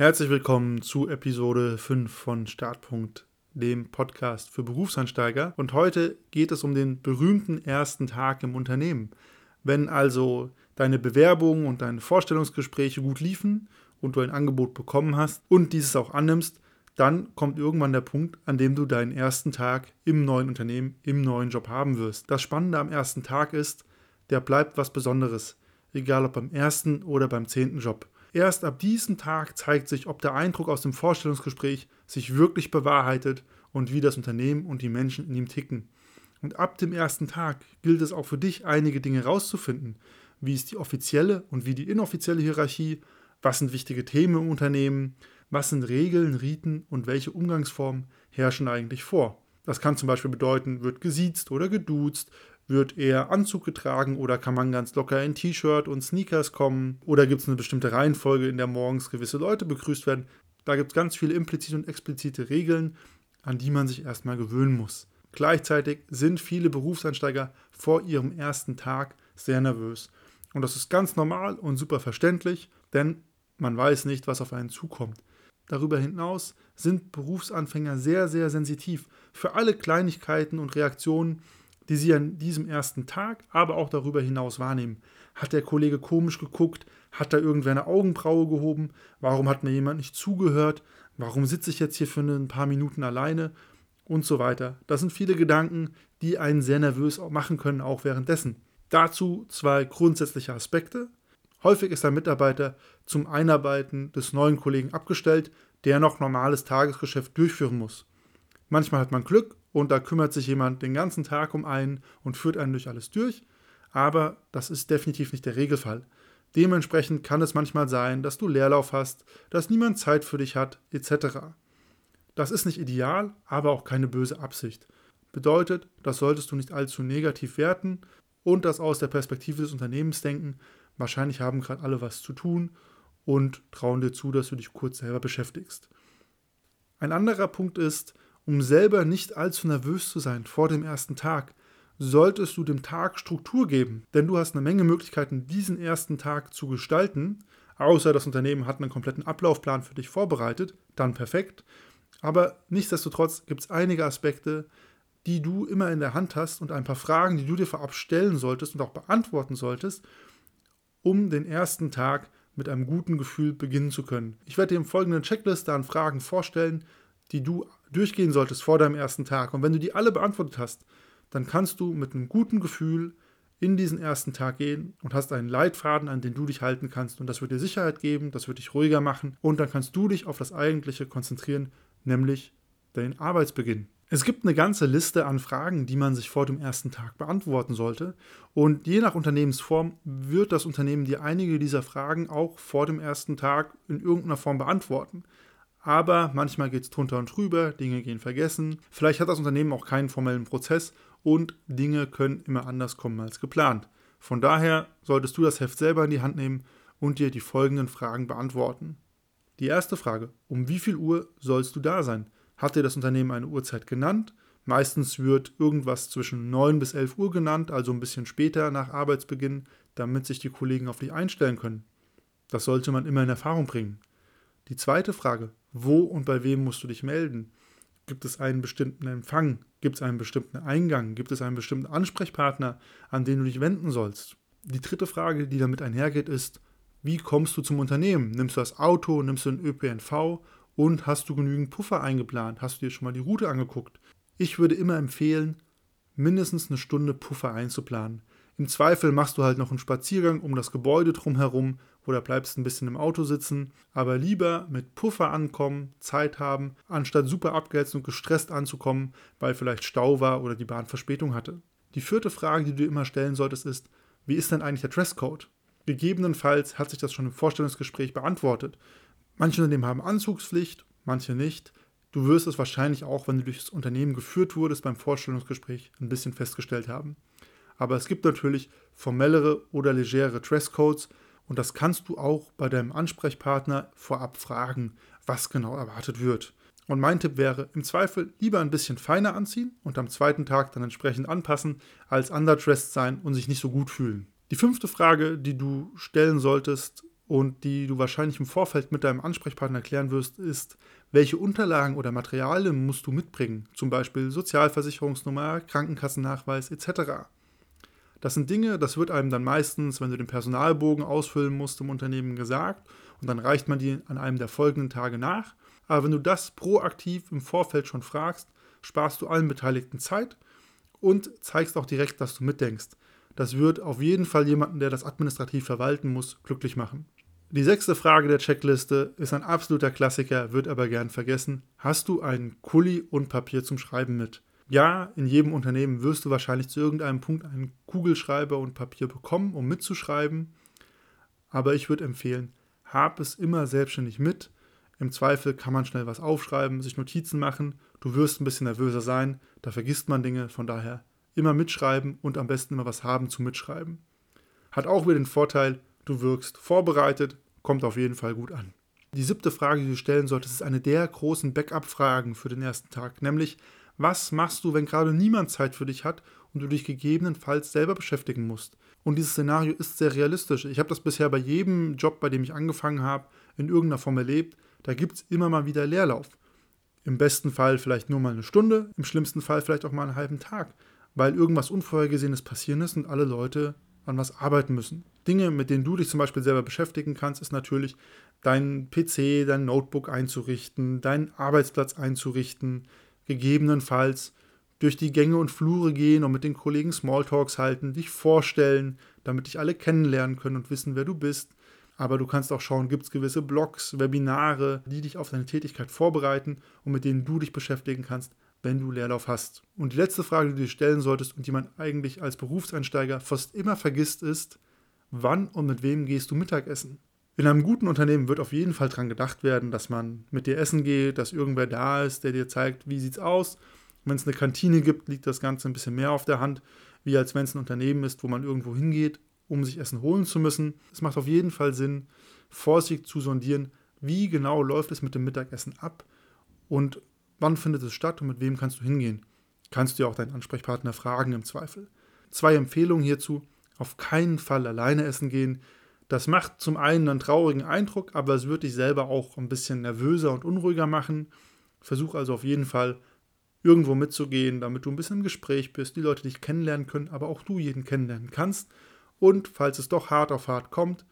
Herzlich willkommen zu Episode 5 von Startpunkt, dem Podcast für Berufseinsteiger. Und heute geht es um den berühmten ersten Tag im Unternehmen. Wenn also deine Bewerbungen und deine Vorstellungsgespräche gut liefen und du ein Angebot bekommen hast und dieses auch annimmst, dann kommt irgendwann der Punkt, an dem du deinen ersten Tag im neuen Unternehmen, im neuen Job haben wirst. Das Spannende am ersten Tag ist, der bleibt was Besonderes, egal ob beim ersten oder beim zehnten Job. Erst ab diesem Tag zeigt sich, ob der Eindruck aus dem Vorstellungsgespräch sich wirklich bewahrheitet und wie das Unternehmen und die Menschen in ihm ticken. Und ab dem ersten Tag gilt es auch für dich, einige Dinge herauszufinden. Wie ist die offizielle und wie die inoffizielle Hierarchie? Was sind wichtige Themen im Unternehmen? Was sind Regeln, Riten und welche Umgangsformen herrschen eigentlich vor? Das kann zum Beispiel bedeuten, wird gesiezt oder geduzt, wird eher Anzug getragen oder kann man ganz locker in T-Shirt und Sneakers kommen? Oder gibt es eine bestimmte Reihenfolge, in der morgens gewisse Leute begrüßt werden? Da gibt es ganz viele implizite und explizite Regeln, an die man sich erstmal gewöhnen muss. Gleichzeitig sind viele Berufseinsteiger vor ihrem ersten Tag sehr nervös. Und das ist ganz normal und super verständlich, denn man weiß nicht, was auf einen zukommt. Darüber hinaus sind Berufsanfänger sehr, sehr sensitiv für alle Kleinigkeiten und Reaktionen, die sie an diesem ersten Tag, aber auch darüber hinaus wahrnehmen. Hat der Kollege komisch geguckt? Hat da irgendwer eine Augenbraue gehoben? Warum hat mir jemand nicht zugehört? Warum sitze ich jetzt hier für ein paar Minuten alleine? Und so weiter. Das sind viele Gedanken, die einen sehr nervös machen können, auch währenddessen. Dazu zwei grundsätzliche Aspekte. Häufig ist ein Mitarbeiter zum Einarbeiten des neuen Kollegen abgestellt, der noch normales Tagesgeschäft durchführen muss. Manchmal hat man Glück und da kümmert sich jemand den ganzen Tag um einen und führt einen durch alles durch, aber das ist definitiv nicht der Regelfall. Dementsprechend kann es manchmal sein, dass du Leerlauf hast, dass niemand Zeit für dich hat, etc. Das ist nicht ideal, aber auch keine böse Absicht. Bedeutet, das solltest du nicht allzu negativ werten und das aus der Perspektive des Unternehmens denken. Wahrscheinlich haben gerade alle was zu tun und trauen dir zu, dass du dich kurz selber beschäftigst. Ein anderer Punkt ist, um selber nicht allzu nervös zu sein vor dem ersten Tag, solltest du dem Tag Struktur geben, denn du hast eine Menge Möglichkeiten, diesen ersten Tag zu gestalten. Außer das Unternehmen hat einen kompletten Ablaufplan für dich vorbereitet, dann perfekt. Aber nichtsdestotrotz gibt es einige Aspekte, die du immer in der Hand hast und ein paar Fragen, die du dir vorab stellen solltest und auch beantworten solltest, um den ersten Tag mit einem guten Gefühl beginnen zu können. Ich werde dir im folgenden Checkliste an Fragen vorstellen, die du durchgehen solltest vor deinem ersten Tag. Und wenn du die alle beantwortet hast, dann kannst du mit einem guten Gefühl in diesen ersten Tag gehen und hast einen Leitfaden, an den du dich halten kannst. Und das wird dir Sicherheit geben, das wird dich ruhiger machen. Und dann kannst du dich auf das Eigentliche konzentrieren, nämlich deinen Arbeitsbeginn. Es gibt eine ganze Liste an Fragen, die man sich vor dem ersten Tag beantworten sollte. Und je nach Unternehmensform wird das Unternehmen dir einige dieser Fragen auch vor dem ersten Tag in irgendeiner Form beantworten. Aber manchmal geht es drunter und drüber, Dinge gehen vergessen. Vielleicht hat das Unternehmen auch keinen formellen Prozess und Dinge können immer anders kommen als geplant. Von daher solltest du das Heft selber in die Hand nehmen und dir die folgenden Fragen beantworten. Die erste Frage: Um wie viel Uhr sollst du da sein? Hat dir das Unternehmen eine Uhrzeit genannt? Meistens wird irgendwas zwischen 9 bis 11 Uhr genannt, also ein bisschen später nach Arbeitsbeginn, damit sich die Kollegen auf dich einstellen können. Das sollte man immer in Erfahrung bringen. Die zweite Frage, wo und bei wem musst du dich melden? Gibt es einen bestimmten Empfang? Gibt es einen bestimmten Eingang? Gibt es einen bestimmten Ansprechpartner, an den du dich wenden sollst? Die dritte Frage, die damit einhergeht, ist, wie kommst du zum Unternehmen? Nimmst du das Auto, nimmst du den ÖPNV und hast du genügend Puffer eingeplant? Hast du dir schon mal die Route angeguckt? Ich würde immer empfehlen, mindestens eine Stunde Puffer einzuplanen. Im Zweifel machst du halt noch einen Spaziergang um das Gebäude drumherum oder bleibst ein bisschen im Auto sitzen, aber lieber mit Puffer ankommen, Zeit haben, anstatt super abgehetzt und gestresst anzukommen, weil vielleicht Stau war oder die Bahn Verspätung hatte. Die vierte Frage, die du immer stellen solltest, ist, wie ist denn eigentlich der Dresscode? Gegebenenfalls hat sich das schon im Vorstellungsgespräch beantwortet. Manche Unternehmen haben Anzugspflicht, manche nicht. Du wirst es wahrscheinlich auch, wenn du durch das Unternehmen geführt wurdest, beim Vorstellungsgespräch ein bisschen festgestellt haben aber es gibt natürlich formellere oder legere Dresscodes und das kannst du auch bei deinem Ansprechpartner vorab fragen, was genau erwartet wird. Und mein Tipp wäre, im Zweifel lieber ein bisschen feiner anziehen und am zweiten Tag dann entsprechend anpassen, als underdressed sein und sich nicht so gut fühlen. Die fünfte Frage, die du stellen solltest, und die du wahrscheinlich im Vorfeld mit deinem Ansprechpartner klären wirst, ist, welche Unterlagen oder Materialien musst du mitbringen, zum Beispiel Sozialversicherungsnummer, Krankenkassennachweis etc. Das sind Dinge, das wird einem dann meistens, wenn du den Personalbogen ausfüllen musst im Unternehmen gesagt und dann reicht man die an einem der folgenden Tage nach. Aber wenn du das proaktiv im Vorfeld schon fragst, sparst du allen Beteiligten Zeit und zeigst auch direkt, dass du mitdenkst. Das wird auf jeden Fall jemanden, der das administrativ verwalten muss, glücklich machen. Die sechste Frage der Checkliste ist ein absoluter Klassiker, wird aber gern vergessen. Hast du einen Kuli und Papier zum Schreiben mit? Ja, in jedem Unternehmen wirst du wahrscheinlich zu irgendeinem Punkt einen Kugelschreiber und Papier bekommen, um mitzuschreiben. Aber ich würde empfehlen, hab es immer selbstständig mit. Im Zweifel kann man schnell was aufschreiben, sich Notizen machen. Du wirst ein bisschen nervöser sein, da vergisst man Dinge. Von daher immer mitschreiben und am besten immer was haben zum Mitschreiben. Hat auch wieder den Vorteil, du wirkst vorbereitet, kommt auf jeden Fall gut an. Die siebte Frage, die du stellen solltest, ist eine der großen Backup-Fragen für den ersten Tag, nämlich was machst du, wenn gerade niemand Zeit für dich hat und du dich gegebenenfalls selber beschäftigen musst? Und dieses Szenario ist sehr realistisch. Ich habe das bisher bei jedem Job, bei dem ich angefangen habe, in irgendeiner Form erlebt. Da gibt es immer mal wieder Leerlauf. Im besten Fall vielleicht nur mal eine Stunde, im schlimmsten Fall vielleicht auch mal einen halben Tag, weil irgendwas Unvorhergesehenes passieren ist und alle Leute an was arbeiten müssen. Dinge, mit denen du dich zum Beispiel selber beschäftigen kannst, ist natürlich dein PC, dein Notebook einzurichten, deinen Arbeitsplatz einzurichten, gegebenenfalls durch die Gänge und Flure gehen und mit den Kollegen Smalltalks halten, dich vorstellen, damit dich alle kennenlernen können und wissen, wer du bist. Aber du kannst auch schauen, gibt es gewisse Blogs, Webinare, die dich auf deine Tätigkeit vorbereiten und mit denen du dich beschäftigen kannst, wenn du Leerlauf hast. Und die letzte Frage, die du dir stellen solltest und die man eigentlich als Berufseinsteiger fast immer vergisst, ist, wann und mit wem gehst du Mittagessen? In einem guten Unternehmen wird auf jeden Fall daran gedacht werden, dass man mit dir essen geht, dass irgendwer da ist, der dir zeigt, wie sieht's aus. Wenn es eine Kantine gibt, liegt das Ganze ein bisschen mehr auf der Hand, wie als wenn es ein Unternehmen ist, wo man irgendwo hingeht, um sich Essen holen zu müssen. Es macht auf jeden Fall Sinn, vorsichtig zu sondieren, wie genau läuft es mit dem Mittagessen ab und wann findet es statt und mit wem kannst du hingehen. Kannst du ja auch deinen Ansprechpartner fragen im Zweifel. Zwei Empfehlungen hierzu. Auf keinen Fall alleine essen gehen. Das macht zum einen einen traurigen Eindruck, aber es wird dich selber auch ein bisschen nervöser und unruhiger machen. Versuch also auf jeden Fall irgendwo mitzugehen, damit du ein bisschen im Gespräch bist, die Leute dich kennenlernen können, aber auch du jeden kennenlernen kannst. Und falls es doch hart auf hart kommt,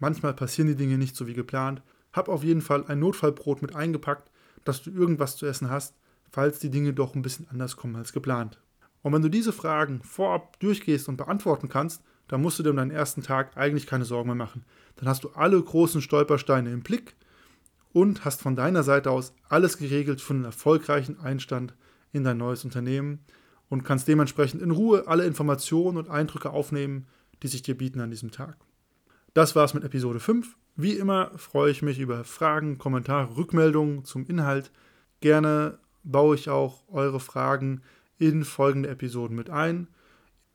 manchmal passieren die Dinge nicht so wie geplant, hab auf jeden Fall ein Notfallbrot mit eingepackt, dass du irgendwas zu essen hast, falls die Dinge doch ein bisschen anders kommen als geplant. Und wenn du diese Fragen vorab durchgehst und beantworten kannst, dann musst du dir um deinen ersten Tag eigentlich keine Sorgen mehr machen. Dann hast du alle großen Stolpersteine im Blick und hast von deiner Seite aus alles geregelt für einen erfolgreichen Einstand in dein neues Unternehmen und kannst dementsprechend in Ruhe alle Informationen und Eindrücke aufnehmen, die sich dir bieten an diesem Tag. Das war's mit Episode 5. Wie immer freue ich mich über Fragen, Kommentare, Rückmeldungen zum Inhalt. Gerne baue ich auch eure Fragen in folgende Episoden mit ein.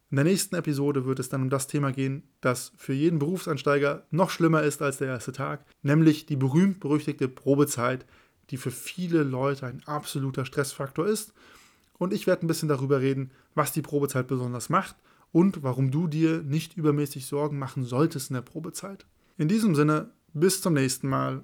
In der nächsten Episode wird es dann um das Thema gehen, das für jeden Berufsansteiger noch schlimmer ist als der erste Tag, nämlich die berühmt-berüchtigte Probezeit, die für viele Leute ein absoluter Stressfaktor ist. Und ich werde ein bisschen darüber reden, was die Probezeit besonders macht und warum du dir nicht übermäßig Sorgen machen solltest in der Probezeit. In diesem Sinne, bis zum nächsten Mal